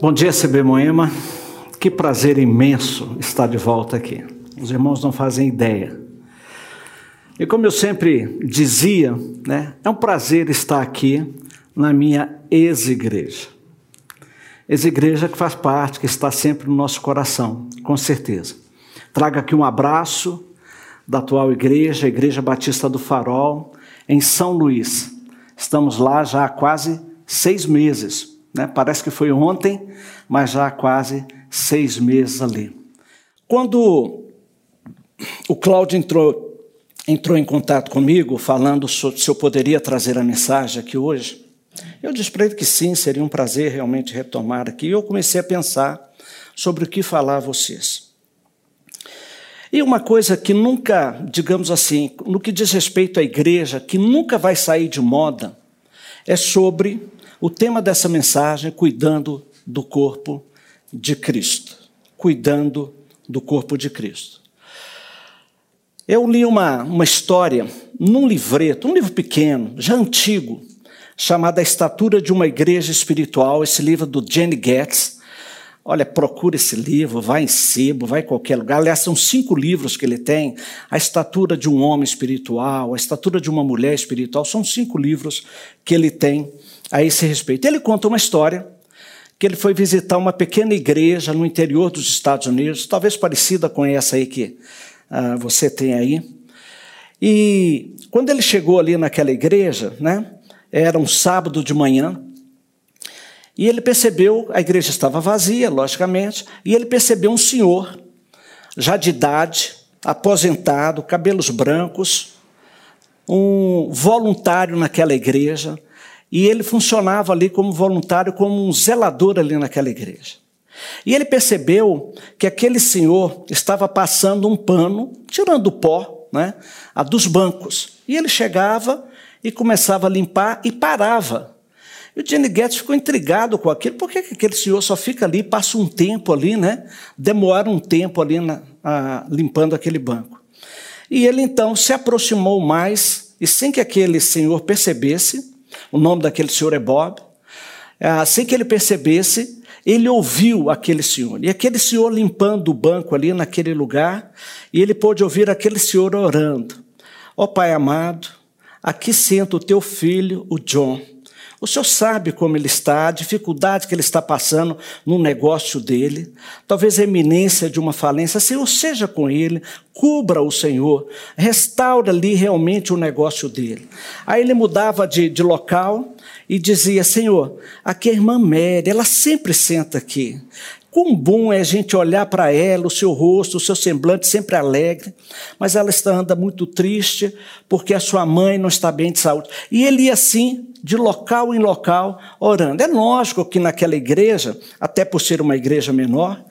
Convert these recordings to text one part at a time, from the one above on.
Bom dia, CB Moema. Que prazer imenso estar de volta aqui. Os irmãos não fazem ideia. E como eu sempre dizia, né, é um prazer estar aqui na minha ex-igreja. Ex-igreja que faz parte, que está sempre no nosso coração, com certeza. Trago aqui um abraço da atual igreja, a Igreja Batista do Farol, em São Luís. Estamos lá já há quase seis meses né? Parece que foi ontem, mas já há quase seis meses ali. Quando o Cláudio entrou, entrou em contato comigo, falando sobre se eu poderia trazer a mensagem aqui hoje, eu disse para ele que sim, seria um prazer realmente retomar aqui. E eu comecei a pensar sobre o que falar a vocês. E uma coisa que nunca, digamos assim, no que diz respeito à igreja, que nunca vai sair de moda, é sobre o tema dessa mensagem é cuidando do corpo de Cristo. Cuidando do corpo de Cristo. Eu li uma, uma história num livreto, um livro pequeno, já antigo, chamado A Estatura de uma Igreja Espiritual, esse livro do Jenny Getz. Olha, procura esse livro, vai em sebo, vai em qualquer lugar. Aliás, são cinco livros que ele tem: A Estatura de um Homem Espiritual, A Estatura de uma Mulher Espiritual. São cinco livros que ele tem a esse respeito. Ele conta uma história que ele foi visitar uma pequena igreja no interior dos Estados Unidos, talvez parecida com essa aí que uh, você tem aí. E quando ele chegou ali naquela igreja, né, era um sábado de manhã, e ele percebeu, a igreja estava vazia, logicamente, e ele percebeu um senhor, já de idade, aposentado, cabelos brancos, um voluntário naquela igreja, e ele funcionava ali como voluntário, como um zelador ali naquela igreja. E ele percebeu que aquele senhor estava passando um pano, tirando o pó né, a dos bancos. E ele chegava e começava a limpar e parava. E o Jenny Guedes ficou intrigado com aquilo. Por que aquele senhor só fica ali, passa um tempo ali, né? Demora um tempo ali na, a, limpando aquele banco. E ele então se aproximou mais, e sem que aquele senhor percebesse, o nome daquele senhor é Bob. É, assim que ele percebesse, ele ouviu aquele senhor. E aquele senhor limpando o banco ali naquele lugar, e ele pôde ouvir aquele senhor orando. Ó oh, Pai amado, aqui senta o teu filho, o John. O senhor sabe como ele está, a dificuldade que ele está passando no negócio dele, talvez a eminência de uma falência. Senhor, seja com ele, cubra o Senhor, restaura ali realmente o negócio dele. Aí ele mudava de, de local e dizia: Senhor, aqui é a irmã Mary, ela sempre senta aqui. Quão bom é a gente olhar para ela, o seu rosto, o seu semblante sempre alegre, mas ela está anda muito triste porque a sua mãe não está bem de saúde. E ele ia assim, de local em local, orando. É lógico que naquela igreja, até por ser uma igreja menor,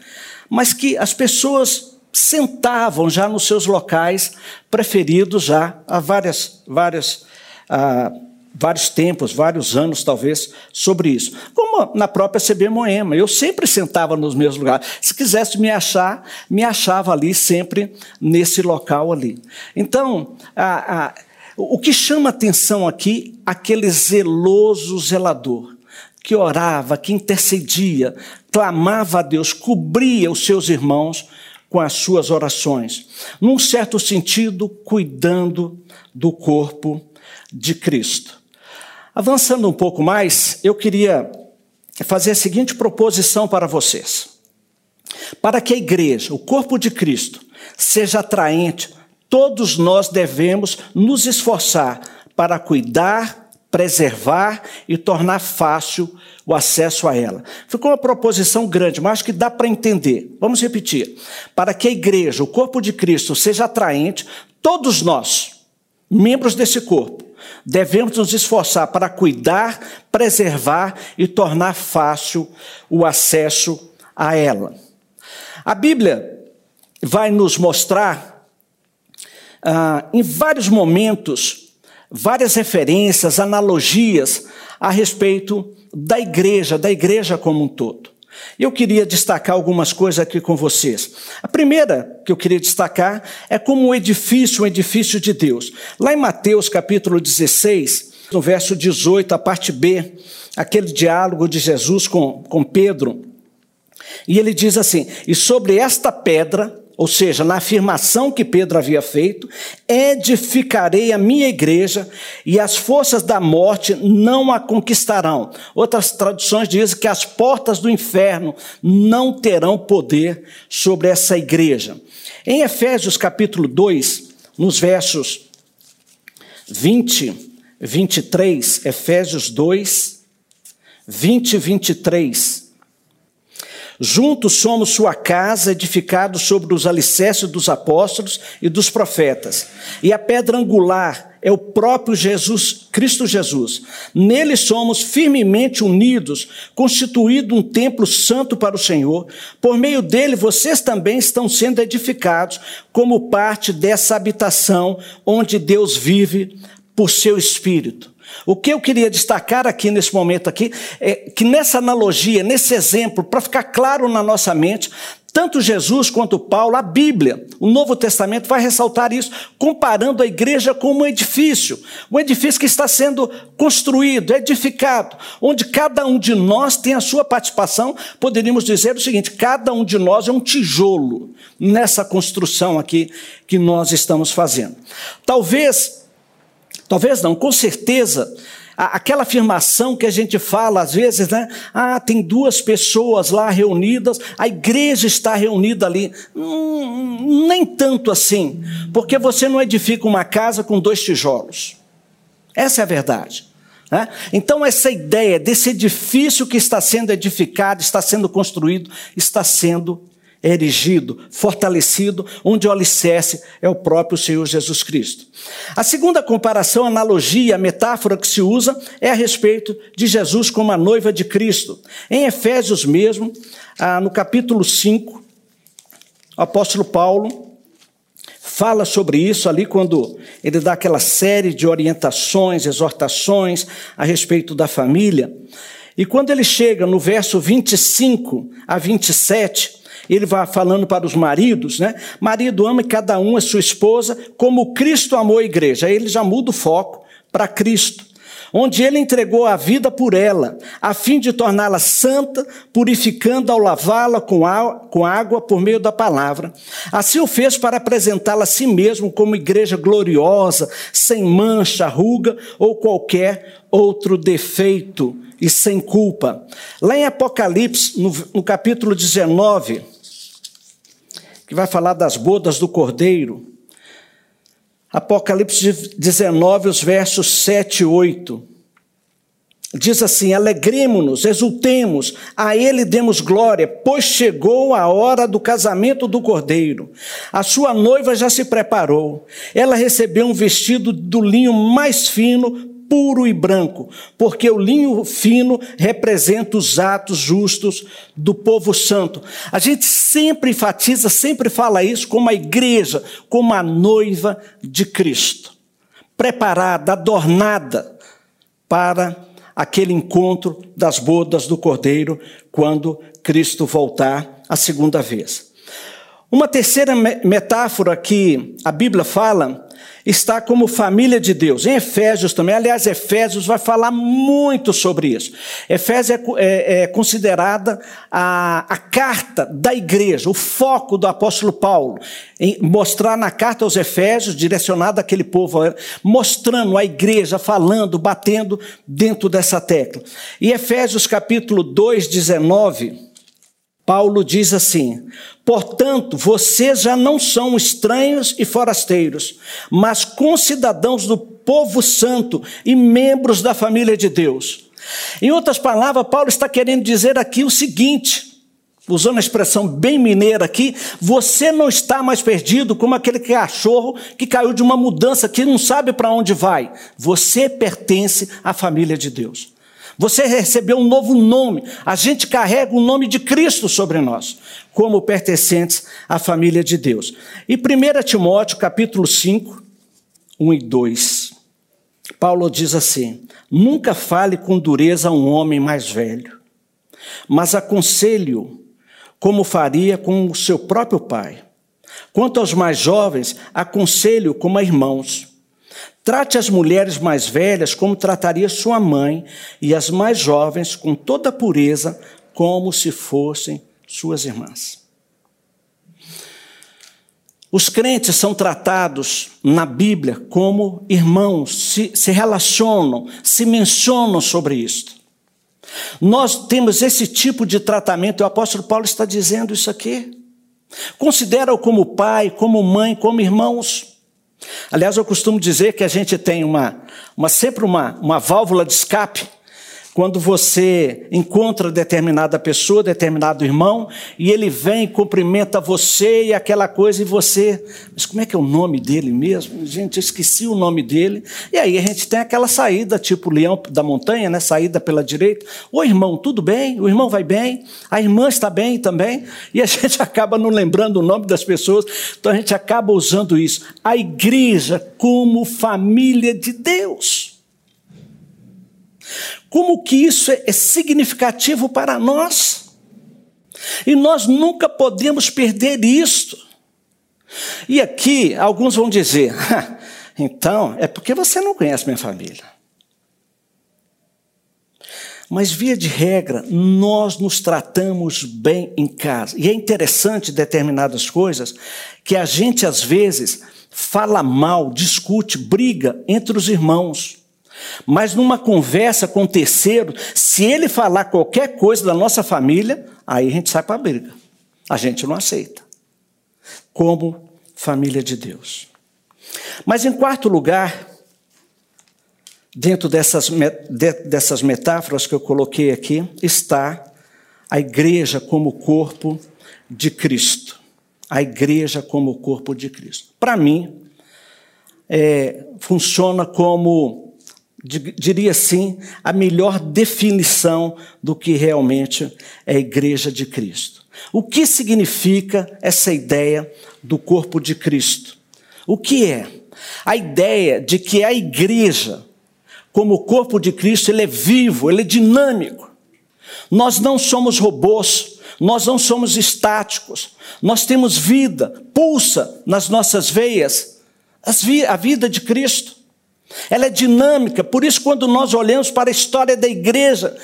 mas que as pessoas sentavam já nos seus locais preferidos já há várias, várias ah, vários tempos, vários anos talvez, sobre isso. Como na própria CB Moema, eu sempre sentava nos meus lugares. Se quisesse me achar, me achava ali sempre nesse local ali. Então, a, a, o que chama atenção aqui, aquele zeloso zelador, que orava, que intercedia, clamava a Deus, cobria os seus irmãos com as suas orações. Num certo sentido, cuidando do corpo de Cristo. Avançando um pouco mais, eu queria fazer a seguinte proposição para vocês. Para que a igreja, o corpo de Cristo, seja atraente, todos nós devemos nos esforçar para cuidar, preservar e tornar fácil o acesso a ela. Ficou uma proposição grande, mas acho que dá para entender. Vamos repetir. Para que a igreja, o corpo de Cristo, seja atraente, todos nós, membros desse corpo, devemos nos esforçar para cuidar, preservar e tornar fácil o acesso a ela. A Bíblia vai nos mostrar, ah, em vários momentos, várias referências, analogias a respeito da igreja, da igreja como um todo. Eu queria destacar algumas coisas aqui com vocês. A primeira que eu queria destacar é como um edifício, um edifício de Deus. Lá em Mateus capítulo 16, no verso 18, a parte B, aquele diálogo de Jesus com, com Pedro, E ele diz assim: E sobre esta pedra, ou seja, na afirmação que Pedro havia feito, edificarei a minha igreja e as forças da morte não a conquistarão. Outras traduções dizem que as portas do inferno não terão poder sobre essa igreja. Em Efésios capítulo 2, nos versos 20, 23, Efésios 2, 20 e 23. Juntos somos sua casa, edificados sobre os alicerces dos apóstolos e dos profetas. E a pedra angular é o próprio Jesus, Cristo Jesus. Nele somos firmemente unidos, constituído um templo santo para o Senhor. Por meio dele vocês também estão sendo edificados como parte dessa habitação onde Deus vive por seu espírito. O que eu queria destacar aqui nesse momento aqui é que nessa analogia, nesse exemplo, para ficar claro na nossa mente, tanto Jesus quanto Paulo, a Bíblia, o Novo Testamento vai ressaltar isso, comparando a igreja com um edifício, um edifício que está sendo construído, edificado, onde cada um de nós tem a sua participação. Poderíamos dizer o seguinte: cada um de nós é um tijolo nessa construção aqui que nós estamos fazendo. Talvez Talvez não, com certeza, aquela afirmação que a gente fala às vezes, né? Ah, tem duas pessoas lá reunidas, a igreja está reunida ali. Hum, nem tanto assim, porque você não edifica uma casa com dois tijolos. Essa é a verdade. Né? Então, essa ideia desse edifício que está sendo edificado, está sendo construído, está sendo erigido, fortalecido, onde o alicerce é o próprio Senhor Jesus Cristo. A segunda comparação, analogia, metáfora que se usa é a respeito de Jesus como a noiva de Cristo. Em Efésios mesmo, ah, no capítulo 5, o apóstolo Paulo fala sobre isso ali quando ele dá aquela série de orientações, exortações a respeito da família. E quando ele chega no verso 25 a 27, ele vai falando para os maridos, né? Marido ama cada um a sua esposa como Cristo amou a igreja. Aí ele já muda o foco para Cristo, onde ele entregou a vida por ela, a fim de torná-la santa, purificando ao lavá-la com, água por meio da palavra. Assim o fez para apresentá-la a si mesmo como igreja gloriosa, sem mancha, ruga ou qualquer outro defeito e sem culpa. Lá em Apocalipse, no capítulo 19, que vai falar das bodas do cordeiro. Apocalipse 19, os versos 7 e 8. Diz assim: Alegremos-nos, exultemos, a Ele demos glória, pois chegou a hora do casamento do cordeiro. A sua noiva já se preparou. Ela recebeu um vestido do linho mais fino, puro e branco, porque o linho fino representa os atos justos do povo santo. A gente sempre enfatiza, sempre fala isso como a igreja, como a noiva de Cristo, preparada, adornada para aquele encontro das bodas do Cordeiro quando Cristo voltar a segunda vez. Uma terceira metáfora que a Bíblia fala está como família de Deus. Em Efésios também, aliás, Efésios vai falar muito sobre isso. Efésios é, é, é considerada a, a, carta da igreja, o foco do apóstolo Paulo, mostrar na carta aos Efésios, direcionada àquele povo, mostrando a igreja, falando, batendo dentro dessa tecla. E Efésios capítulo 2, 19 Paulo diz assim: Portanto, vocês já não são estranhos e forasteiros, mas concidadãos do povo santo e membros da família de Deus. Em outras palavras, Paulo está querendo dizer aqui o seguinte, usando a expressão bem mineira aqui, você não está mais perdido como aquele cachorro que caiu de uma mudança que não sabe para onde vai. Você pertence à família de Deus. Você recebeu um novo nome. A gente carrega o nome de Cristo sobre nós, como pertencentes à família de Deus. E 1 Timóteo, capítulo 5, 1 e 2. Paulo diz assim: Nunca fale com dureza a um homem mais velho, mas aconselho como faria com o seu próprio pai. Quanto aos mais jovens, aconselho como a irmãos Trate as mulheres mais velhas como trataria sua mãe, e as mais jovens com toda pureza, como se fossem suas irmãs. Os crentes são tratados na Bíblia como irmãos, se, se relacionam, se mencionam sobre isto. Nós temos esse tipo de tratamento, o apóstolo Paulo está dizendo isso aqui. Considera-o como pai, como mãe, como irmãos. Aliás, eu costumo dizer que a gente tem uma, uma sempre uma, uma válvula de escape quando você encontra determinada pessoa, determinado irmão, e ele vem e cumprimenta você e aquela coisa, e você. Mas como é que é o nome dele mesmo? Gente, eu esqueci o nome dele. E aí a gente tem aquela saída, tipo leão da montanha, né? Saída pela direita. Ô irmão, tudo bem? O irmão vai bem? A irmã está bem também? E a gente acaba não lembrando o nome das pessoas, então a gente acaba usando isso. A igreja como família de Deus. Como que isso é significativo para nós? E nós nunca podemos perder isto. E aqui alguns vão dizer: então, é porque você não conhece minha família. Mas, via de regra, nós nos tratamos bem em casa. E é interessante determinadas coisas que a gente, às vezes, fala mal, discute, briga entre os irmãos. Mas numa conversa com o terceiro, se ele falar qualquer coisa da nossa família, aí a gente sai para a briga. A gente não aceita. Como família de Deus. Mas em quarto lugar, dentro dessas, dessas metáforas que eu coloquei aqui, está a igreja como corpo de Cristo. A igreja como corpo de Cristo. Para mim, é, funciona como diria assim, a melhor definição do que realmente é a igreja de Cristo. O que significa essa ideia do corpo de Cristo? O que é? A ideia de que a igreja, como o corpo de Cristo, ele é vivo, ele é dinâmico. Nós não somos robôs, nós não somos estáticos, nós temos vida, pulsa nas nossas veias a vida de Cristo. Ela é dinâmica, por isso, quando nós olhamos para a história da igreja,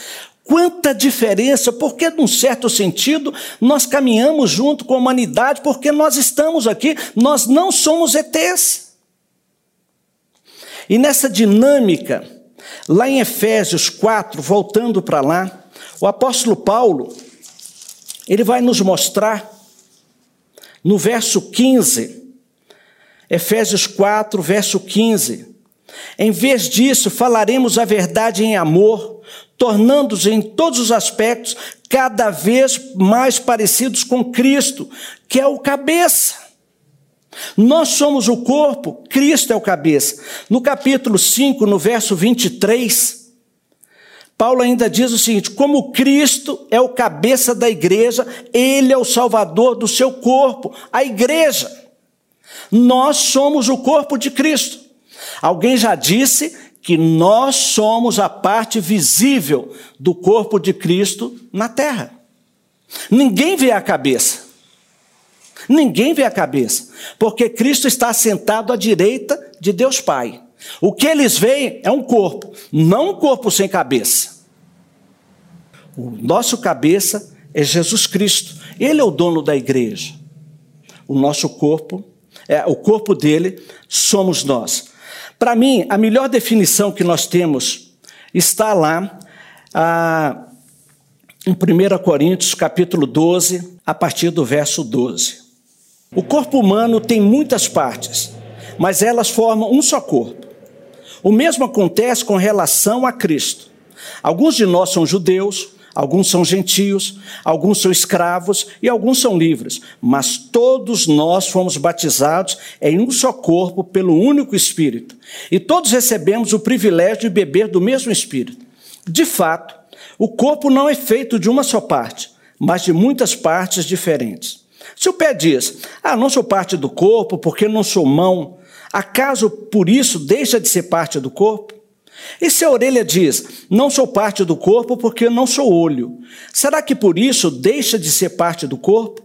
quanta diferença, porque, num certo sentido, nós caminhamos junto com a humanidade, porque nós estamos aqui, nós não somos ETs. E nessa dinâmica, lá em Efésios 4, voltando para lá, o apóstolo Paulo, ele vai nos mostrar, no verso 15, Efésios 4, verso 15, em vez disso, falaremos a verdade em amor, tornando-os em todos os aspectos cada vez mais parecidos com Cristo, que é o cabeça. Nós somos o corpo, Cristo é o cabeça. No capítulo 5, no verso 23, Paulo ainda diz o seguinte: como Cristo é o cabeça da igreja, ele é o salvador do seu corpo, a igreja. Nós somos o corpo de Cristo. Alguém já disse que nós somos a parte visível do corpo de Cristo na terra. Ninguém vê a cabeça. Ninguém vê a cabeça, porque Cristo está sentado à direita de Deus Pai. O que eles veem é um corpo, não um corpo sem cabeça. O nosso cabeça é Jesus Cristo. Ele é o dono da igreja. O nosso corpo, é o corpo dele somos nós. Para mim, a melhor definição que nós temos está lá ah, em 1 Coríntios, capítulo 12, a partir do verso 12. O corpo humano tem muitas partes, mas elas formam um só corpo. O mesmo acontece com relação a Cristo. Alguns de nós são judeus, Alguns são gentios, alguns são escravos e alguns são livres, mas todos nós fomos batizados em um só corpo pelo único Espírito, e todos recebemos o privilégio de beber do mesmo Espírito. De fato, o corpo não é feito de uma só parte, mas de muitas partes diferentes. Se o pé diz, ah, não sou parte do corpo porque não sou mão, acaso por isso deixa de ser parte do corpo? E se a orelha diz: Não sou parte do corpo porque não sou olho, será que por isso deixa de ser parte do corpo?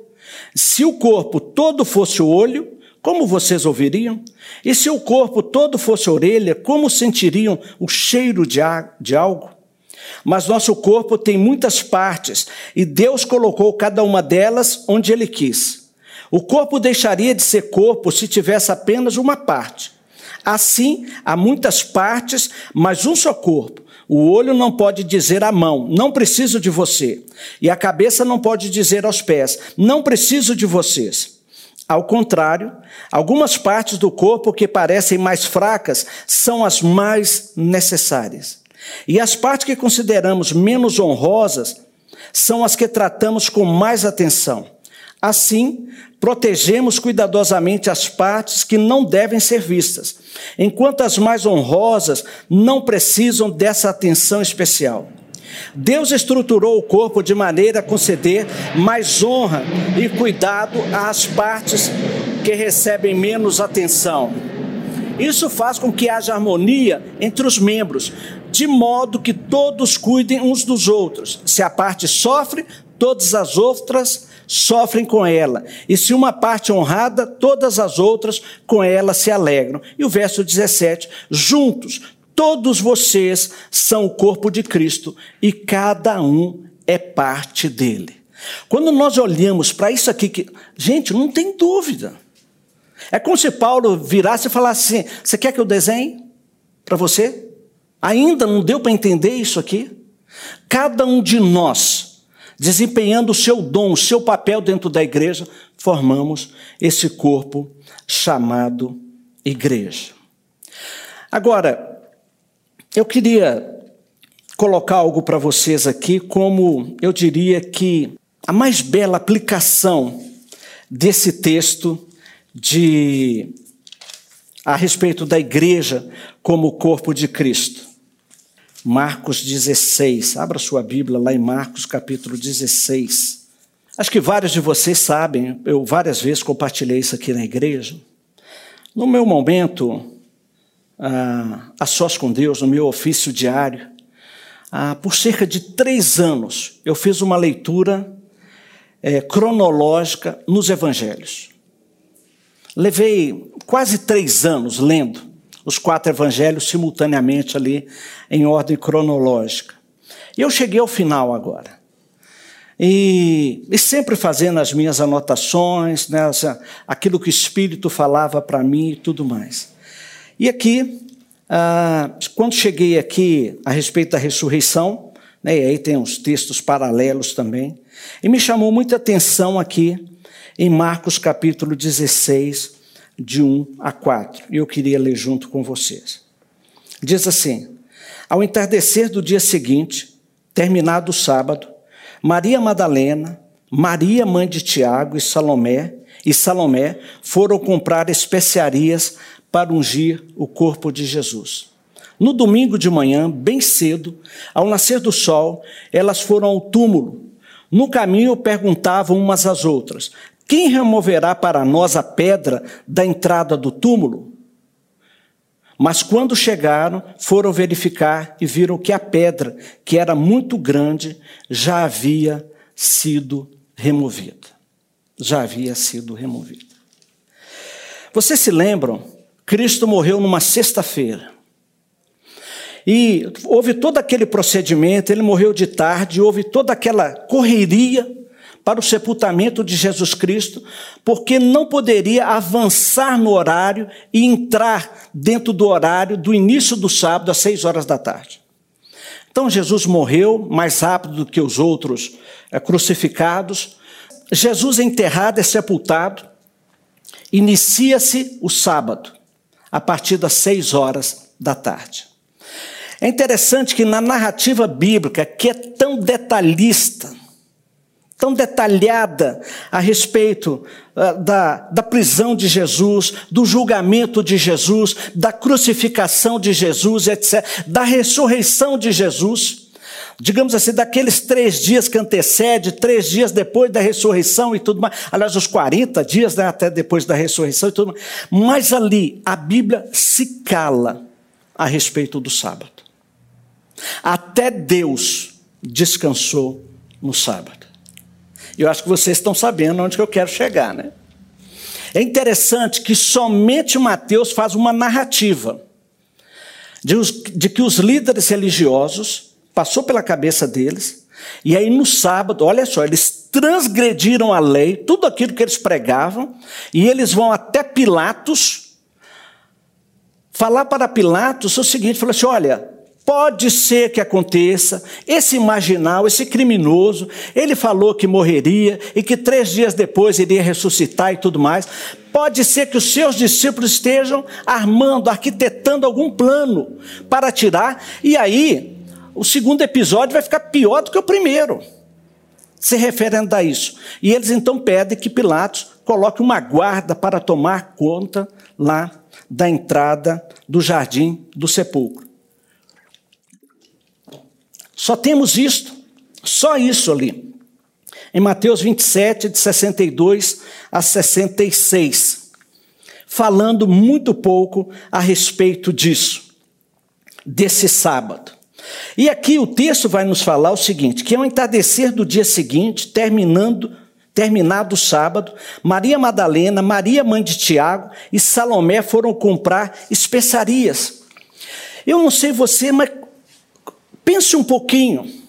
Se o corpo todo fosse olho, como vocês ouviriam? E se o corpo todo fosse orelha, como sentiriam o cheiro de, de algo? Mas nosso corpo tem muitas partes e Deus colocou cada uma delas onde Ele quis. O corpo deixaria de ser corpo se tivesse apenas uma parte. Assim, há muitas partes, mas um só corpo. O olho não pode dizer à mão, não preciso de você. E a cabeça não pode dizer aos pés, não preciso de vocês. Ao contrário, algumas partes do corpo que parecem mais fracas são as mais necessárias. E as partes que consideramos menos honrosas são as que tratamos com mais atenção. Assim, protegemos cuidadosamente as partes que não devem ser vistas, enquanto as mais honrosas não precisam dessa atenção especial. Deus estruturou o corpo de maneira a conceder mais honra e cuidado às partes que recebem menos atenção. Isso faz com que haja harmonia entre os membros, de modo que todos cuidem uns dos outros. Se a parte sofre, todas as outras sofrem com ela. E se uma parte honrada, todas as outras com ela se alegram. E o verso 17: juntos, todos vocês são o corpo de Cristo e cada um é parte dele. Quando nós olhamos para isso aqui, que, gente, não tem dúvida. É como se Paulo virasse e falasse assim: Você quer que eu desenhe para você? Ainda não deu para entender isso aqui? Cada um de nós, desempenhando o seu dom, o seu papel dentro da igreja, formamos esse corpo chamado igreja. Agora, eu queria colocar algo para vocês aqui, como eu diria que a mais bela aplicação desse texto de a respeito da igreja como corpo de Cristo. Marcos 16. Abra sua Bíblia lá em Marcos capítulo 16. Acho que vários de vocês sabem, eu várias vezes compartilhei isso aqui na igreja. No meu momento, ah, a sós com Deus, no meu ofício diário, ah, por cerca de três anos, eu fiz uma leitura é, cronológica nos evangelhos. Levei quase três anos lendo os quatro evangelhos simultaneamente ali, em ordem cronológica. E eu cheguei ao final agora. E, e sempre fazendo as minhas anotações, né, aquilo que o Espírito falava para mim e tudo mais. E aqui, ah, quando cheguei aqui a respeito da ressurreição, né, e aí tem uns textos paralelos também, e me chamou muita atenção aqui em Marcos capítulo 16, de 1 a 4. E eu queria ler junto com vocês. Diz assim: Ao entardecer do dia seguinte, terminado o sábado, Maria Madalena, Maria mãe de Tiago e Salomé e Salomé foram comprar especiarias para ungir o corpo de Jesus. No domingo de manhã, bem cedo, ao nascer do sol, elas foram ao túmulo. No caminho perguntavam umas às outras: quem removerá para nós a pedra da entrada do túmulo? Mas quando chegaram, foram verificar e viram que a pedra, que era muito grande, já havia sido removida. Já havia sido removida. Vocês se lembram? Cristo morreu numa sexta-feira. E houve todo aquele procedimento, ele morreu de tarde, houve toda aquela correria para o sepultamento de Jesus Cristo, porque não poderia avançar no horário e entrar dentro do horário do início do sábado às seis horas da tarde. Então Jesus morreu mais rápido do que os outros é, crucificados. Jesus é enterrado, é sepultado. Inicia-se o sábado, a partir das seis horas da tarde. É interessante que na narrativa bíblica, que é tão detalhista, tão detalhada a respeito uh, da, da prisão de Jesus, do julgamento de Jesus, da crucificação de Jesus, etc., da ressurreição de Jesus. Digamos assim, daqueles três dias que antecede, três dias depois da ressurreição e tudo mais, aliás, os 40 dias né, até depois da ressurreição e tudo mais. Mas ali a Bíblia se cala a respeito do sábado. Até Deus descansou no sábado. Eu acho que vocês estão sabendo onde que eu quero chegar, né? É interessante que somente Mateus faz uma narrativa de, os, de que os líderes religiosos passou pela cabeça deles. E aí no sábado, olha só, eles transgrediram a lei, tudo aquilo que eles pregavam, e eles vão até Pilatos falar para Pilatos o seguinte, falou assim: "Olha, Pode ser que aconteça, esse marginal, esse criminoso, ele falou que morreria e que três dias depois iria ressuscitar e tudo mais. Pode ser que os seus discípulos estejam armando, arquitetando algum plano para tirar, e aí o segundo episódio vai ficar pior do que o primeiro, se referendo a isso. E eles então pedem que Pilatos coloque uma guarda para tomar conta lá da entrada do jardim do sepulcro. Só temos isto, só isso ali. Em Mateus 27, de 62 a 66, falando muito pouco a respeito disso, desse sábado. E aqui o texto vai nos falar o seguinte: que ao entardecer do dia seguinte, terminando terminado o sábado, Maria Madalena, Maria mãe de Tiago e Salomé foram comprar especiarias. Eu não sei você, mas Pense um pouquinho.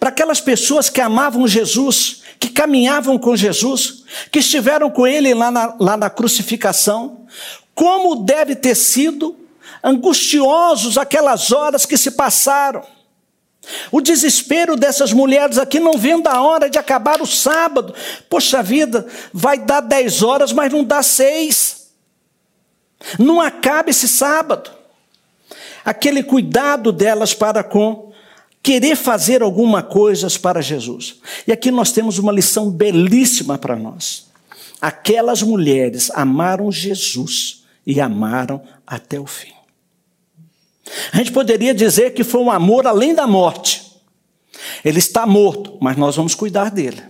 Para aquelas pessoas que amavam Jesus, que caminhavam com Jesus, que estiveram com ele lá na, lá na crucificação, como deve ter sido angustiosos aquelas horas que se passaram. O desespero dessas mulheres aqui não vendo a hora de acabar o sábado. Poxa vida, vai dar dez horas, mas não dá seis. Não acaba esse sábado aquele cuidado delas para com querer fazer alguma coisa para Jesus. E aqui nós temos uma lição belíssima para nós. Aquelas mulheres amaram Jesus e amaram até o fim. A gente poderia dizer que foi um amor além da morte. Ele está morto, mas nós vamos cuidar dele.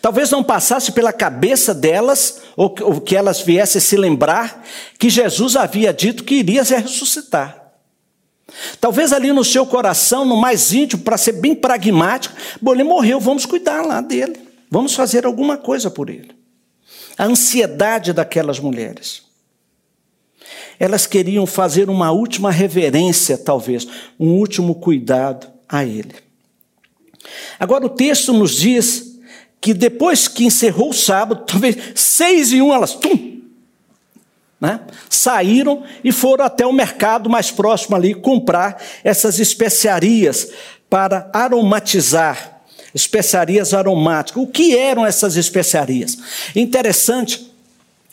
Talvez não passasse pela cabeça delas, ou que elas viessem se lembrar, que Jesus havia dito que iria se ressuscitar. Talvez ali no seu coração, no mais íntimo, para ser bem pragmático, bom, ele morreu, vamos cuidar lá dele, vamos fazer alguma coisa por ele. A ansiedade daquelas mulheres. Elas queriam fazer uma última reverência, talvez, um último cuidado a ele. Agora o texto nos diz que depois que encerrou o sábado, talvez seis e um, elas tum, né, saíram e foram até o mercado mais próximo ali comprar essas especiarias para aromatizar, especiarias aromáticas. O que eram essas especiarias? Interessante,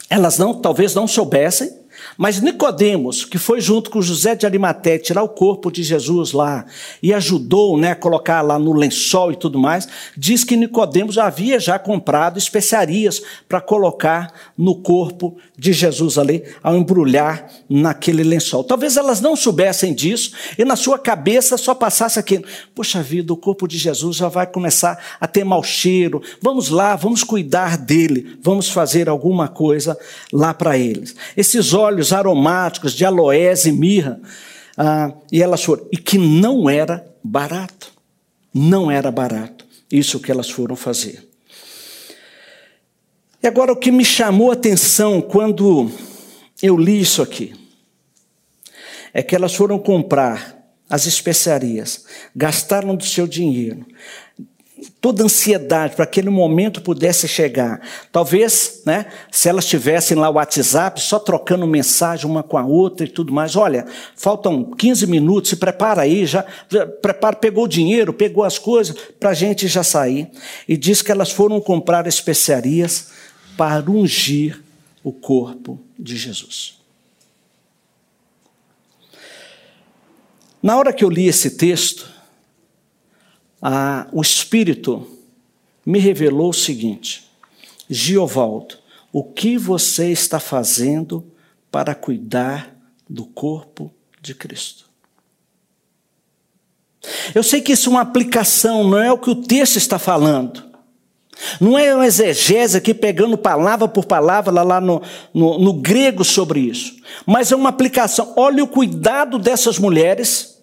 elas não, talvez não soubessem, mas Nicodemos, que foi junto com José de Arimaté tirar o corpo de Jesus lá e ajudou, né, a colocar lá no lençol e tudo mais, diz que Nicodemos havia já comprado especiarias para colocar no corpo de Jesus ali ao embrulhar naquele lençol. Talvez elas não soubessem disso e na sua cabeça só passasse aquilo: "Poxa vida, o corpo de Jesus já vai começar a ter mau cheiro. Vamos lá, vamos cuidar dele, vamos fazer alguma coisa lá para eles". Esses olhos óleos aromáticos de aloés e mirra. Ah, e elas foram. E que não era barato. Não era barato. Isso que elas foram fazer. E agora o que me chamou a atenção quando eu li isso aqui é que elas foram comprar as especiarias, gastaram do seu dinheiro, toda ansiedade para que aquele momento pudesse chegar. Talvez, né, se elas tivessem lá o WhatsApp, só trocando mensagem uma com a outra e tudo mais. Olha, faltam 15 minutos, se prepara aí, já, já prepara, pegou o dinheiro, pegou as coisas para a gente já sair. E diz que elas foram comprar especiarias para ungir o corpo de Jesus. Na hora que eu li esse texto, o Espírito me revelou o seguinte: Giovaldo, o que você está fazendo para cuidar do corpo de Cristo? Eu sei que isso é uma aplicação, não é o que o texto está falando. Não é uma exegese aqui pegando palavra por palavra lá, lá no, no, no grego sobre isso. Mas é uma aplicação. Olha o cuidado dessas mulheres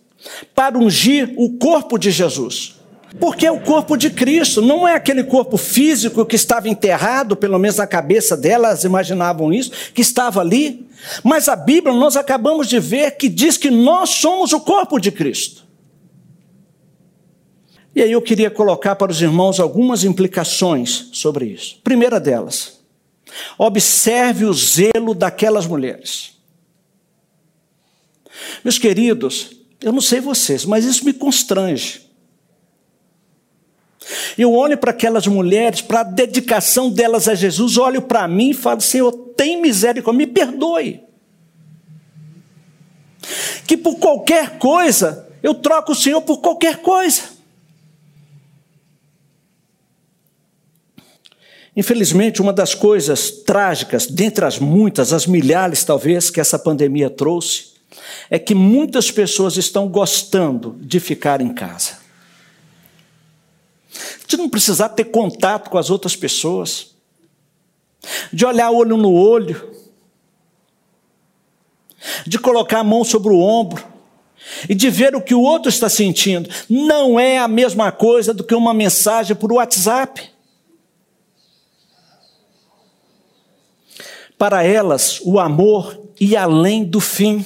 para ungir o corpo de Jesus. Porque é o corpo de Cristo, não é aquele corpo físico que estava enterrado, pelo menos na cabeça delas imaginavam isso, que estava ali. Mas a Bíblia nós acabamos de ver que diz que nós somos o corpo de Cristo. E aí eu queria colocar para os irmãos algumas implicações sobre isso. Primeira delas, observe o zelo daquelas mulheres. Meus queridos, eu não sei vocês, mas isso me constrange. Eu olho para aquelas mulheres, para a dedicação delas a Jesus, olho para mim e falo: Senhor, tem misericórdia, me perdoe. Que por qualquer coisa, eu troco o Senhor por qualquer coisa. Infelizmente, uma das coisas trágicas, dentre as muitas, as milhares talvez, que essa pandemia trouxe, é que muitas pessoas estão gostando de ficar em casa. De não precisar ter contato com as outras pessoas, de olhar olho no olho, de colocar a mão sobre o ombro e de ver o que o outro está sentindo. Não é a mesma coisa do que uma mensagem por WhatsApp. Para elas, o amor ia além do fim.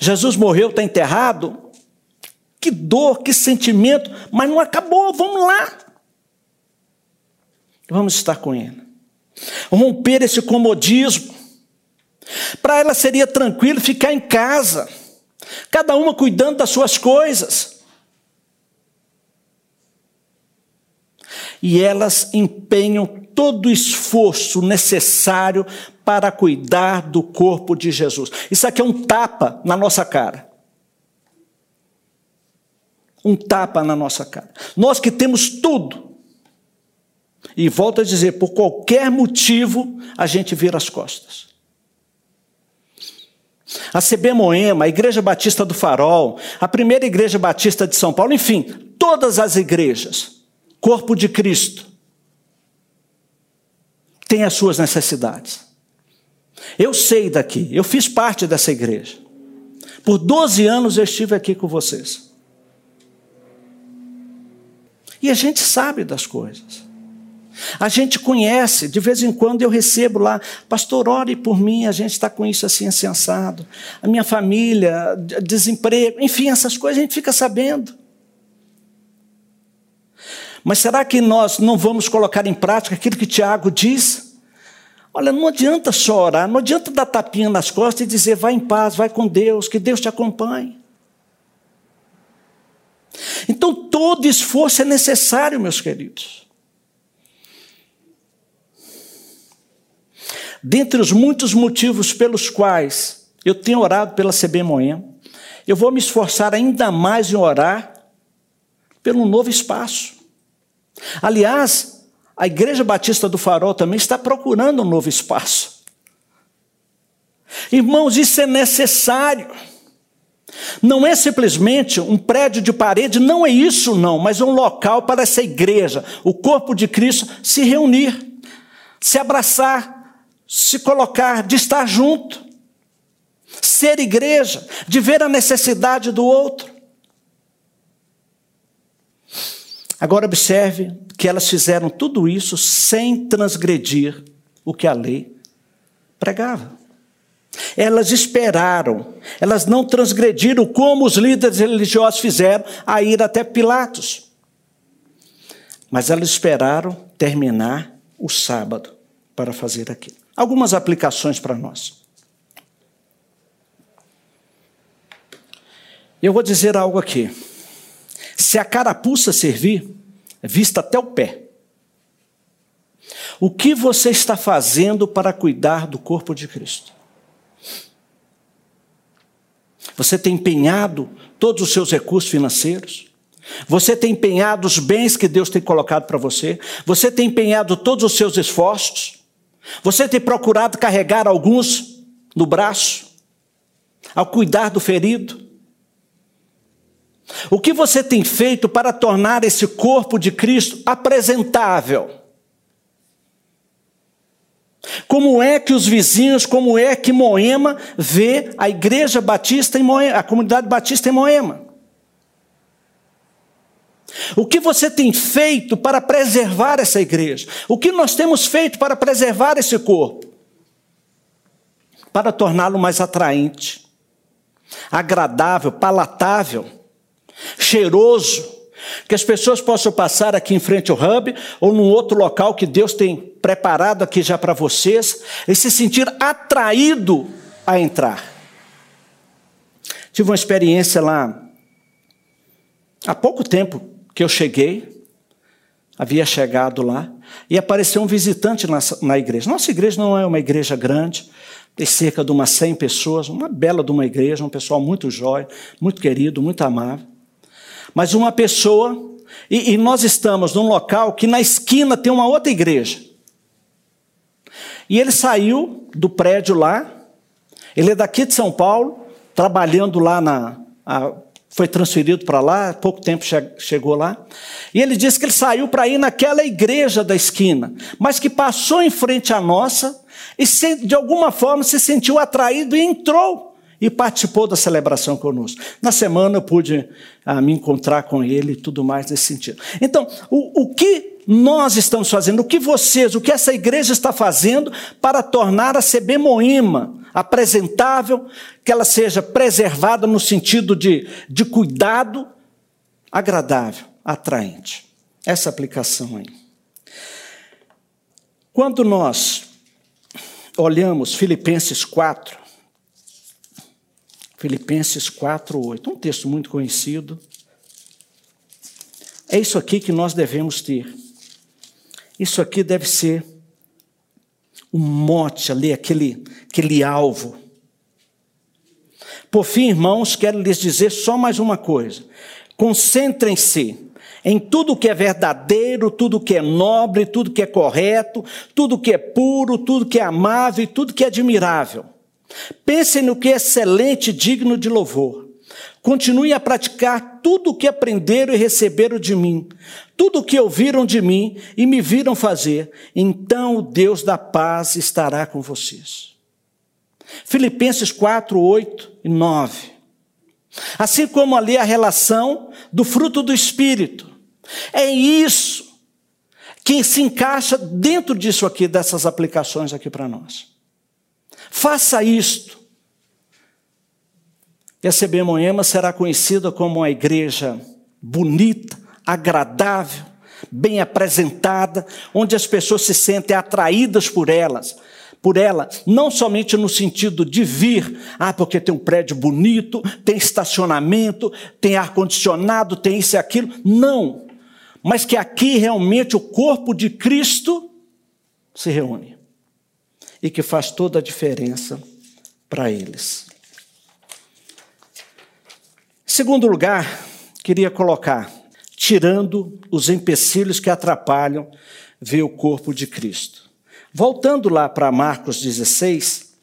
Jesus morreu, está enterrado. Que dor, que sentimento, mas não acabou, vamos lá. Vamos estar com Ele. Romper esse comodismo. Para ela seria tranquilo ficar em casa, cada uma cuidando das suas coisas. e elas empenham todo o esforço necessário para cuidar do corpo de Jesus. Isso aqui é um tapa na nossa cara. Um tapa na nossa cara. Nós que temos tudo. E volto a dizer, por qualquer motivo, a gente vira as costas. A CB Moema, a Igreja Batista do Farol, a primeira Igreja Batista de São Paulo, enfim, todas as igrejas corpo de Cristo, tem as suas necessidades. Eu sei daqui, eu fiz parte dessa igreja. Por 12 anos eu estive aqui com vocês. E a gente sabe das coisas. A gente conhece, de vez em quando eu recebo lá, pastor, ore por mim, a gente está com isso assim, sensado. A minha família, desemprego, enfim, essas coisas a gente fica sabendo. Mas será que nós não vamos colocar em prática aquilo que Tiago diz? Olha, não adianta só orar, não adianta dar tapinha nas costas e dizer vai em paz, vai com Deus, que Deus te acompanhe. Então todo esforço é necessário, meus queridos. Dentre os muitos motivos pelos quais eu tenho orado pela CB eu vou me esforçar ainda mais em orar pelo novo espaço. Aliás, a Igreja Batista do Farol também está procurando um novo espaço. Irmãos, isso é necessário. Não é simplesmente um prédio de parede, não é isso, não, mas um local para essa igreja, o corpo de Cristo, se reunir, se abraçar, se colocar, de estar junto, ser igreja, de ver a necessidade do outro. Agora observe que elas fizeram tudo isso sem transgredir o que a lei pregava. Elas esperaram, elas não transgrediram como os líderes religiosos fizeram a ir até Pilatos. Mas elas esperaram terminar o sábado para fazer aquilo. Algumas aplicações para nós. Eu vou dizer algo aqui. Se a carapuça servir, vista até o pé, o que você está fazendo para cuidar do corpo de Cristo? Você tem empenhado todos os seus recursos financeiros? Você tem empenhado os bens que Deus tem colocado para você? Você tem empenhado todos os seus esforços? Você tem procurado carregar alguns no braço? Ao cuidar do ferido? O que você tem feito para tornar esse corpo de Cristo apresentável? Como é que os vizinhos, como é que Moema vê a igreja batista em Moema, a comunidade batista em Moema? O que você tem feito para preservar essa igreja? O que nós temos feito para preservar esse corpo? Para torná-lo mais atraente, agradável, palatável cheiroso, Que as pessoas possam passar aqui em frente ao hub ou num outro local que Deus tem preparado aqui já para vocês e se sentir atraído a entrar. Tive uma experiência lá há pouco tempo que eu cheguei, havia chegado lá, e apareceu um visitante na, na igreja. Nossa igreja não é uma igreja grande, tem cerca de umas 100 pessoas, uma bela de uma igreja, um pessoal muito jóia, muito querido, muito amável. Mas uma pessoa, e, e nós estamos num local que na esquina tem uma outra igreja. E ele saiu do prédio lá, ele é daqui de São Paulo, trabalhando lá na. A, foi transferido para lá, pouco tempo che chegou lá. E ele disse que ele saiu para ir naquela igreja da esquina, mas que passou em frente à nossa e se, de alguma forma se sentiu atraído e entrou e participou da celebração conosco. Na semana eu pude ah, me encontrar com ele e tudo mais nesse sentido. Então, o, o que nós estamos fazendo, o que vocês, o que essa igreja está fazendo para tornar a CB Moima apresentável, que ela seja preservada no sentido de, de cuidado, agradável, atraente. Essa aplicação aí. Quando nós olhamos Filipenses 4, Filipenses 4, 8, um texto muito conhecido. É isso aqui que nós devemos ter. Isso aqui deve ser o um mote ali, aquele, aquele alvo. Por fim, irmãos, quero lhes dizer só mais uma coisa. Concentrem-se em tudo que é verdadeiro, tudo que é nobre, tudo que é correto, tudo que é puro, tudo que é amável e tudo que é admirável. Pensem no que é excelente e digno de louvor. Continuem a praticar tudo o que aprenderam e receberam de mim, tudo o que ouviram de mim e me viram fazer. Então o Deus da paz estará com vocês. Filipenses 4, 8 e 9. Assim como ali a relação do fruto do Espírito. É isso que se encaixa dentro disso aqui, dessas aplicações aqui para nós. Faça isto. E a CB Moema será conhecida como uma igreja bonita, agradável, bem apresentada, onde as pessoas se sentem atraídas por elas, por ela, não somente no sentido de vir, ah, porque tem um prédio bonito, tem estacionamento, tem ar-condicionado, tem isso e aquilo. Não mas que aqui realmente o corpo de Cristo se reúne e que faz toda a diferença para eles. Segundo lugar, queria colocar, tirando os empecilhos que atrapalham ver o corpo de Cristo. Voltando lá para Marcos 16,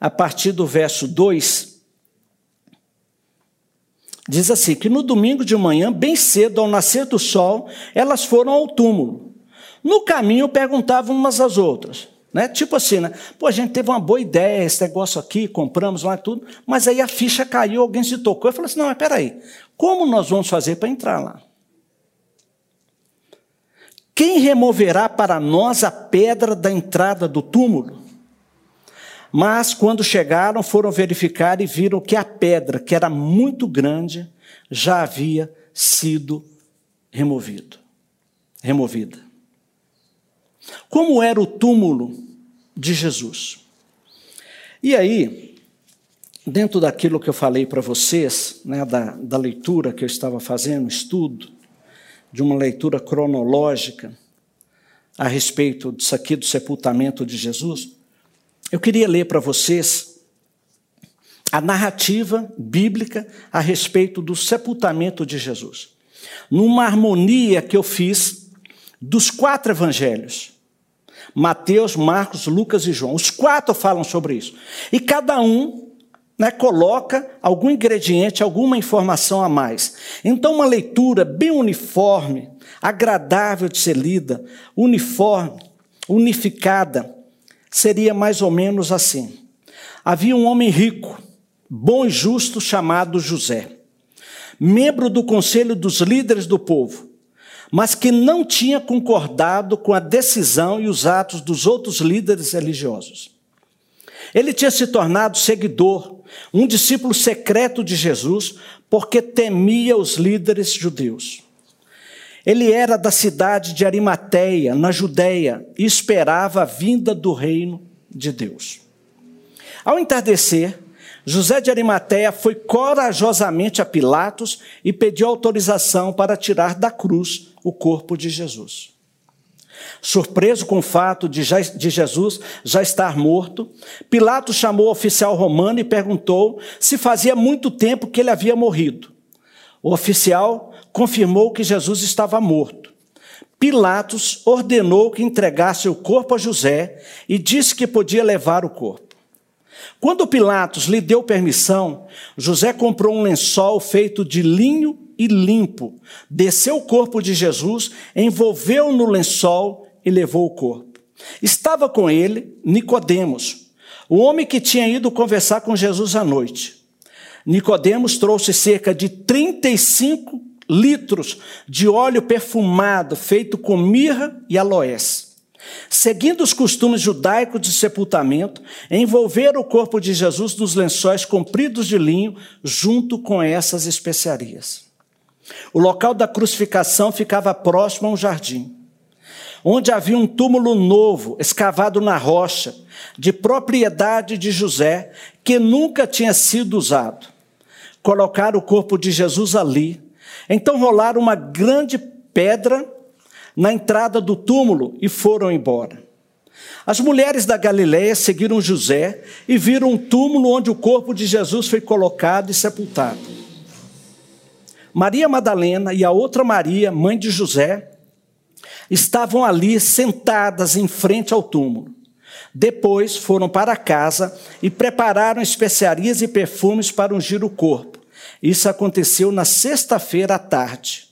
a partir do verso 2, Diz assim: que no domingo de manhã, bem cedo, ao nascer do sol, elas foram ao túmulo. No caminho perguntavam umas às outras. Né? Tipo assim, né? Pô, a gente teve uma boa ideia, esse negócio aqui, compramos lá tudo, mas aí a ficha caiu, alguém se tocou e falou assim: não, mas peraí, como nós vamos fazer para entrar lá? Quem removerá para nós a pedra da entrada do túmulo? Mas quando chegaram, foram verificar e viram que a pedra, que era muito grande, já havia sido removido, removida. Como era o túmulo de Jesus? E aí, dentro daquilo que eu falei para vocês, né, da, da leitura que eu estava fazendo, estudo, de uma leitura cronológica a respeito disso aqui do sepultamento de Jesus, eu queria ler para vocês a narrativa bíblica a respeito do sepultamento de Jesus, numa harmonia que eu fiz dos quatro evangelhos. Mateus, Marcos, Lucas e João. Os quatro falam sobre isso. E cada um né, coloca algum ingrediente, alguma informação a mais. Então, uma leitura bem uniforme, agradável de ser lida, uniforme, unificada, seria mais ou menos assim: havia um homem rico, bom e justo, chamado José, membro do conselho dos líderes do povo, mas que não tinha concordado com a decisão e os atos dos outros líderes religiosos. Ele tinha se tornado seguidor, um discípulo secreto de Jesus, porque temia os líderes judeus. Ele era da cidade de Arimateia, na Judéia, e esperava a vinda do reino de Deus. Ao entardecer, José de Arimateia foi corajosamente a Pilatos e pediu autorização para tirar da cruz o corpo de Jesus. Surpreso com o fato de, já, de Jesus já estar morto, Pilatos chamou o oficial romano e perguntou se fazia muito tempo que ele havia morrido. O oficial confirmou que Jesus estava morto. Pilatos ordenou que entregasse o corpo a José e disse que podia levar o corpo. Quando Pilatos lhe deu permissão, José comprou um lençol feito de linho e limpo, desceu o corpo de Jesus, envolveu no lençol e levou o corpo. Estava com ele Nicodemos, o homem que tinha ido conversar com Jesus à noite. Nicodemos trouxe cerca de 35 litros de óleo perfumado feito com mirra e aloés. Seguindo os costumes judaicos de sepultamento, envolveram o corpo de Jesus nos lençóis compridos de linho junto com essas especiarias. O local da crucificação ficava próximo a um jardim onde havia um túmulo novo, escavado na rocha, de propriedade de José, que nunca tinha sido usado. Colocaram o corpo de Jesus ali. Então rolaram uma grande pedra na entrada do túmulo e foram embora. As mulheres da Galiléia seguiram José e viram um túmulo onde o corpo de Jesus foi colocado e sepultado. Maria Madalena e a outra Maria, mãe de José, estavam ali sentadas em frente ao túmulo. Depois foram para casa e prepararam especiarias e perfumes para ungir o corpo. Isso aconteceu na sexta-feira à tarde,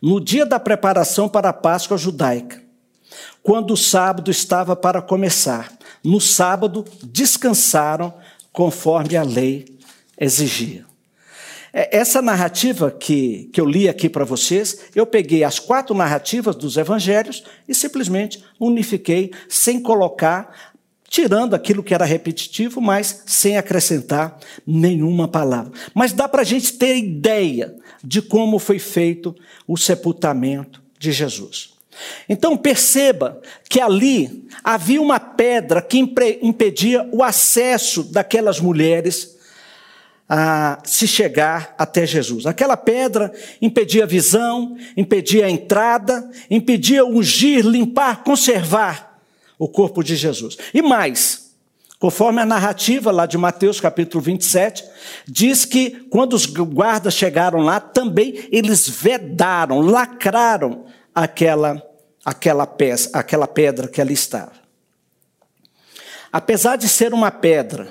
no dia da preparação para a Páscoa judaica, quando o sábado estava para começar. No sábado, descansaram conforme a lei exigia. É, essa narrativa que, que eu li aqui para vocês, eu peguei as quatro narrativas dos evangelhos e simplesmente unifiquei, sem colocar, tirando aquilo que era repetitivo, mas sem acrescentar nenhuma palavra. Mas dá para a gente ter ideia de como foi feito o sepultamento de Jesus. Então perceba que ali havia uma pedra que impedia o acesso daquelas mulheres a se chegar até Jesus. Aquela pedra impedia a visão, impedia a entrada, impedia ungir, limpar, conservar o corpo de Jesus. E mais, conforme a narrativa lá de Mateus capítulo 27, diz que quando os guardas chegaram lá, também eles vedaram, lacraram aquela aquela peça, aquela pedra que ali estava. Apesar de ser uma pedra,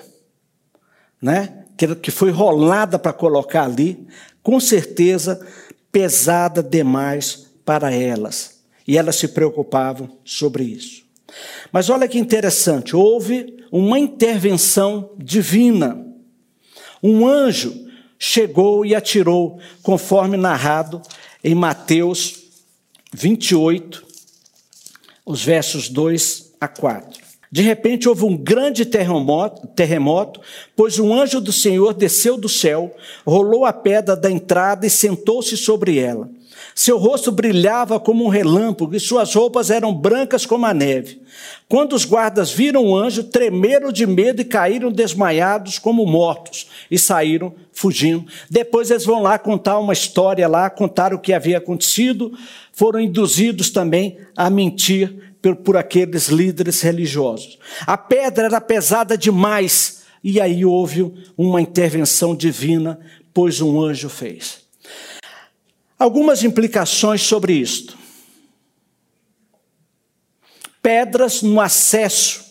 né, que foi rolada para colocar ali, com certeza pesada demais para elas. E elas se preocupavam sobre isso. Mas olha que interessante, houve uma intervenção divina. Um anjo chegou e atirou, conforme narrado em Mateus 28, os versos 2 a 4. De repente houve um grande terremoto, terremoto, pois um anjo do Senhor desceu do céu, rolou a pedra da entrada e sentou-se sobre ela. Seu rosto brilhava como um relâmpago e suas roupas eram brancas como a neve. Quando os guardas viram o anjo, tremeram de medo e caíram desmaiados como mortos e saíram fugindo. Depois eles vão lá contar uma história lá, contar o que havia acontecido, foram induzidos também a mentir por, por aqueles líderes religiosos. A pedra era pesada demais e aí houve uma intervenção divina, pois um anjo fez. Algumas implicações sobre isto. Pedras no acesso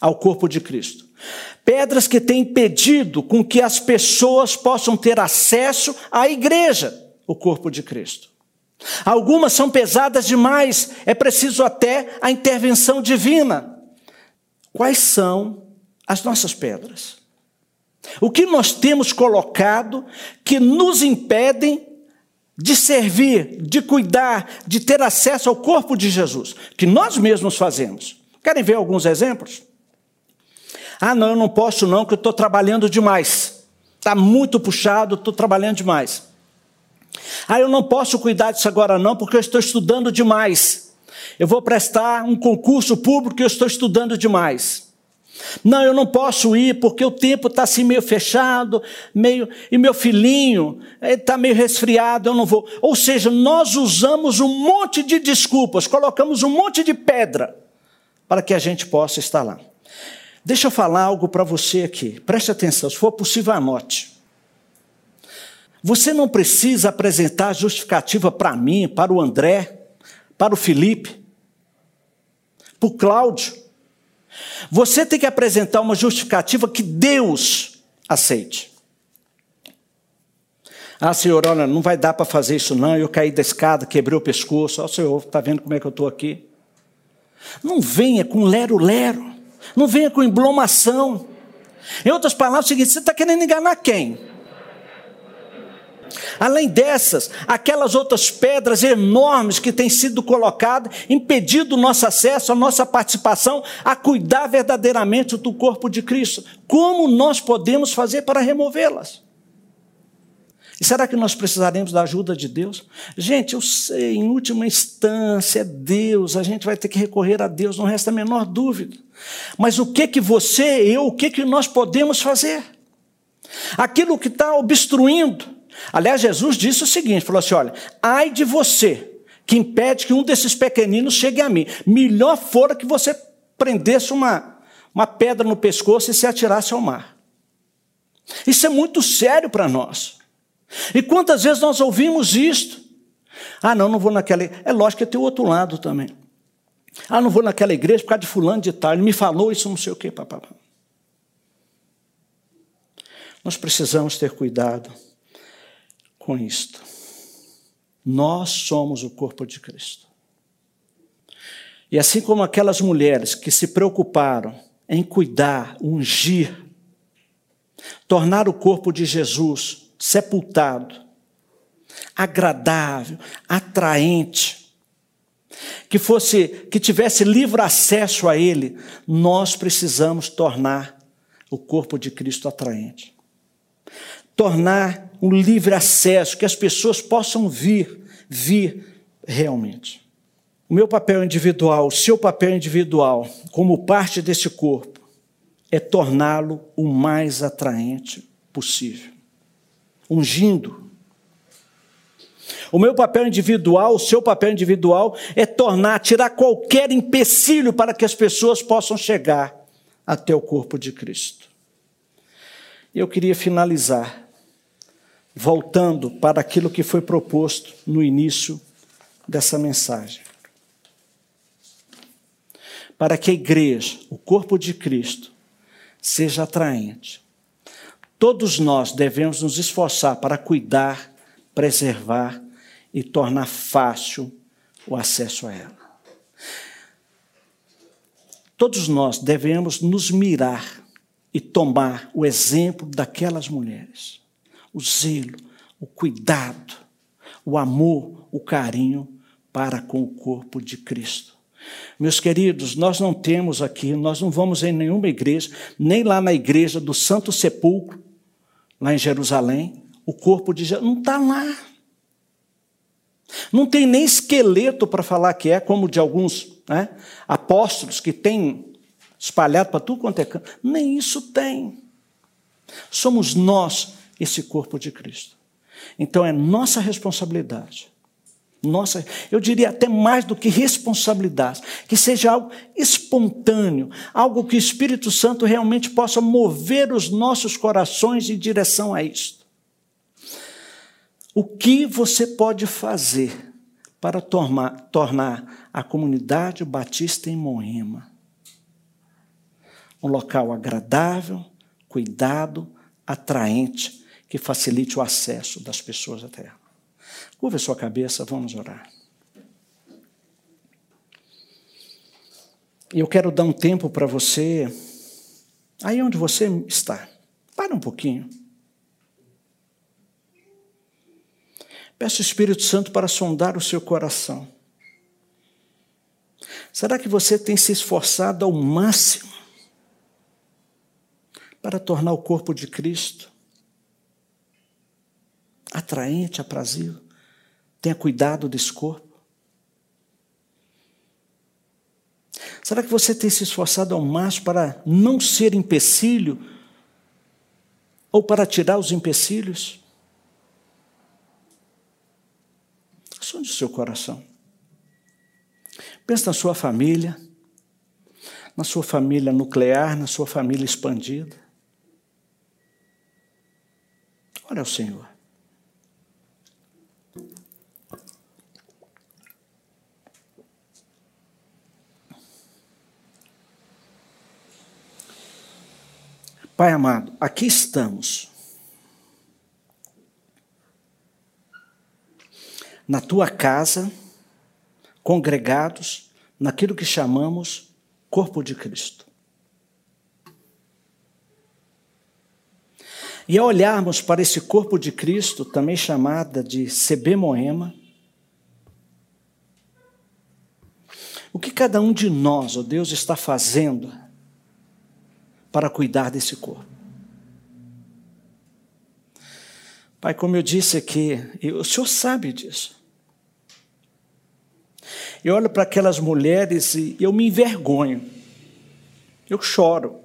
ao corpo de Cristo. Pedras que têm impedido com que as pessoas possam ter acesso à igreja, o corpo de Cristo. Algumas são pesadas demais, é preciso até a intervenção divina. Quais são as nossas pedras? O que nós temos colocado que nos impedem de servir, de cuidar, de ter acesso ao corpo de Jesus, que nós mesmos fazemos. Querem ver alguns exemplos? Ah, não, eu não posso não, que eu estou trabalhando demais. está muito puxado, estou trabalhando demais. Ah, eu não posso cuidar disso agora não, porque eu estou estudando demais. Eu vou prestar um concurso público e eu estou estudando demais. Não, eu não posso ir porque o tempo está assim meio fechado, meio e meu filhinho está meio resfriado, eu não vou. Ou seja, nós usamos um monte de desculpas, colocamos um monte de pedra para que a gente possa estar lá. Deixa eu falar algo para você aqui. Preste atenção, se for possível, anote. Você não precisa apresentar justificativa para mim, para o André, para o Felipe, para o Cláudio. Você tem que apresentar uma justificativa que Deus aceite. Ah, senhor, olha, não vai dar para fazer isso não, eu caí da escada, quebrei o pescoço, ó, senhor, está vendo como é que eu estou aqui? Não venha com lero-lero, não venha com emblomação. Em outras palavras, é o seguinte, você está querendo enganar quem? Além dessas, aquelas outras pedras enormes que têm sido colocadas, impedindo o nosso acesso, a nossa participação, a cuidar verdadeiramente do corpo de Cristo. Como nós podemos fazer para removê-las? E será que nós precisaremos da ajuda de Deus? Gente, eu sei, em última instância, é Deus, a gente vai ter que recorrer a Deus, não resta a menor dúvida. Mas o que que você, eu, o que que nós podemos fazer? Aquilo que está obstruindo, Aliás, Jesus disse o seguinte: falou assim: olha, ai de você que impede que um desses pequeninos chegue a mim. Melhor fora que você prendesse uma, uma pedra no pescoço e se atirasse ao mar. Isso é muito sério para nós. E quantas vezes nós ouvimos isto? Ah, não, não vou naquela. É lógico que tem o outro lado também. Ah, não vou naquela igreja por causa de fulano de tal. Ele me falou isso, não sei o quê. Nós precisamos ter cuidado com isto. Nós somos o corpo de Cristo. E assim como aquelas mulheres que se preocuparam em cuidar, ungir, tornar o corpo de Jesus sepultado, agradável, atraente, que fosse que tivesse livre acesso a ele, nós precisamos tornar o corpo de Cristo atraente tornar um livre acesso, que as pessoas possam vir, vir realmente. O meu papel individual, o seu papel individual, como parte desse corpo, é torná-lo o mais atraente possível, ungindo. O meu papel individual, o seu papel individual, é tornar, tirar qualquer empecilho para que as pessoas possam chegar até o corpo de Cristo. Eu queria finalizar voltando para aquilo que foi proposto no início dessa mensagem. Para que a igreja, o corpo de Cristo, seja atraente. Todos nós devemos nos esforçar para cuidar, preservar e tornar fácil o acesso a ela. Todos nós devemos nos mirar e tomar o exemplo daquelas mulheres o zelo, o cuidado, o amor, o carinho para com o corpo de Cristo. Meus queridos, nós não temos aqui, nós não vamos em nenhuma igreja, nem lá na igreja do Santo Sepulcro, lá em Jerusalém, o corpo de Jesus não está lá. Não tem nem esqueleto para falar que é, como de alguns né, apóstolos que tem espalhado para tudo quanto é canto. Nem isso tem. Somos nós esse corpo de Cristo. Então é nossa responsabilidade. Nossa, eu diria até mais do que responsabilidade, que seja algo espontâneo, algo que o Espírito Santo realmente possa mover os nossos corações em direção a isto. O que você pode fazer para tornar, tornar a comunidade batista em Moema um local agradável, cuidado, atraente, que facilite o acesso das pessoas à terra. Curva sua cabeça, vamos orar. E eu quero dar um tempo para você, aí onde você está. Para um pouquinho. Peço o Espírito Santo para sondar o seu coração. Será que você tem se esforçado ao máximo para tornar o corpo de Cristo atraente, aprazível. Tenha cuidado desse corpo. Será que você tem se esforçado ao máximo para não ser empecilho ou para tirar os empecilhos? Sonde o seu coração. Pense na sua família, na sua família nuclear, na sua família expandida. Olha o Senhor. Pai amado, aqui estamos. Na tua casa, congregados naquilo que chamamos corpo de Cristo. E ao olharmos para esse corpo de Cristo, também chamada de CB Moema, o que cada um de nós, ó oh Deus, está fazendo para cuidar desse corpo. Pai, como eu disse aqui, o Senhor sabe disso. Eu olho para aquelas mulheres e eu me envergonho. Eu choro.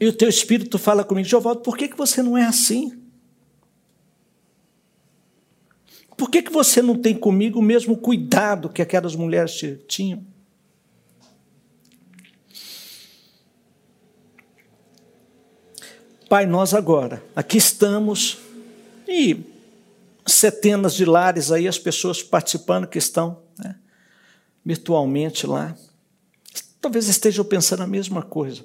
E o teu espírito fala comigo, Jovaldo, por que, que você não é assim? Por que, que você não tem comigo o mesmo cuidado que aquelas mulheres tinham? Pai, nós agora, aqui estamos, e centenas de lares aí, as pessoas participando que estão né, virtualmente lá, talvez estejam pensando a mesma coisa.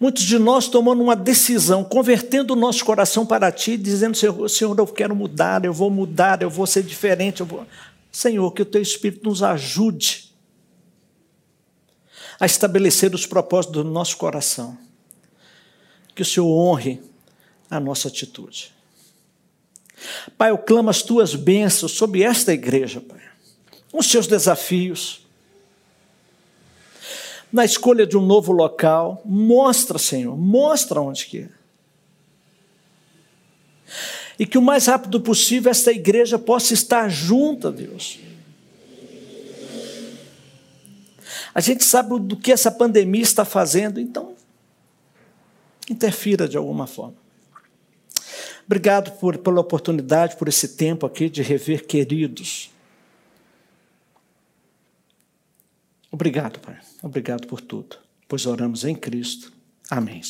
Muitos de nós tomando uma decisão, convertendo o nosso coração para Ti, dizendo: Senhor, Senhor, eu quero mudar, eu vou mudar, eu vou ser diferente. Eu vou... Senhor, que o Teu Espírito nos ajude a estabelecer os propósitos do nosso coração. Que o Senhor honre a nossa atitude. Pai, eu clamo as Tuas bênçãos sobre esta igreja, Pai, os seus desafios na escolha de um novo local. Mostra, Senhor, mostra onde que é. E que o mais rápido possível esta igreja possa estar junta, Deus. A gente sabe do que essa pandemia está fazendo, então interfira de alguma forma. Obrigado por, pela oportunidade, por esse tempo aqui de rever queridos. Obrigado, Pai. Obrigado por tudo, pois oramos em Cristo. Amém.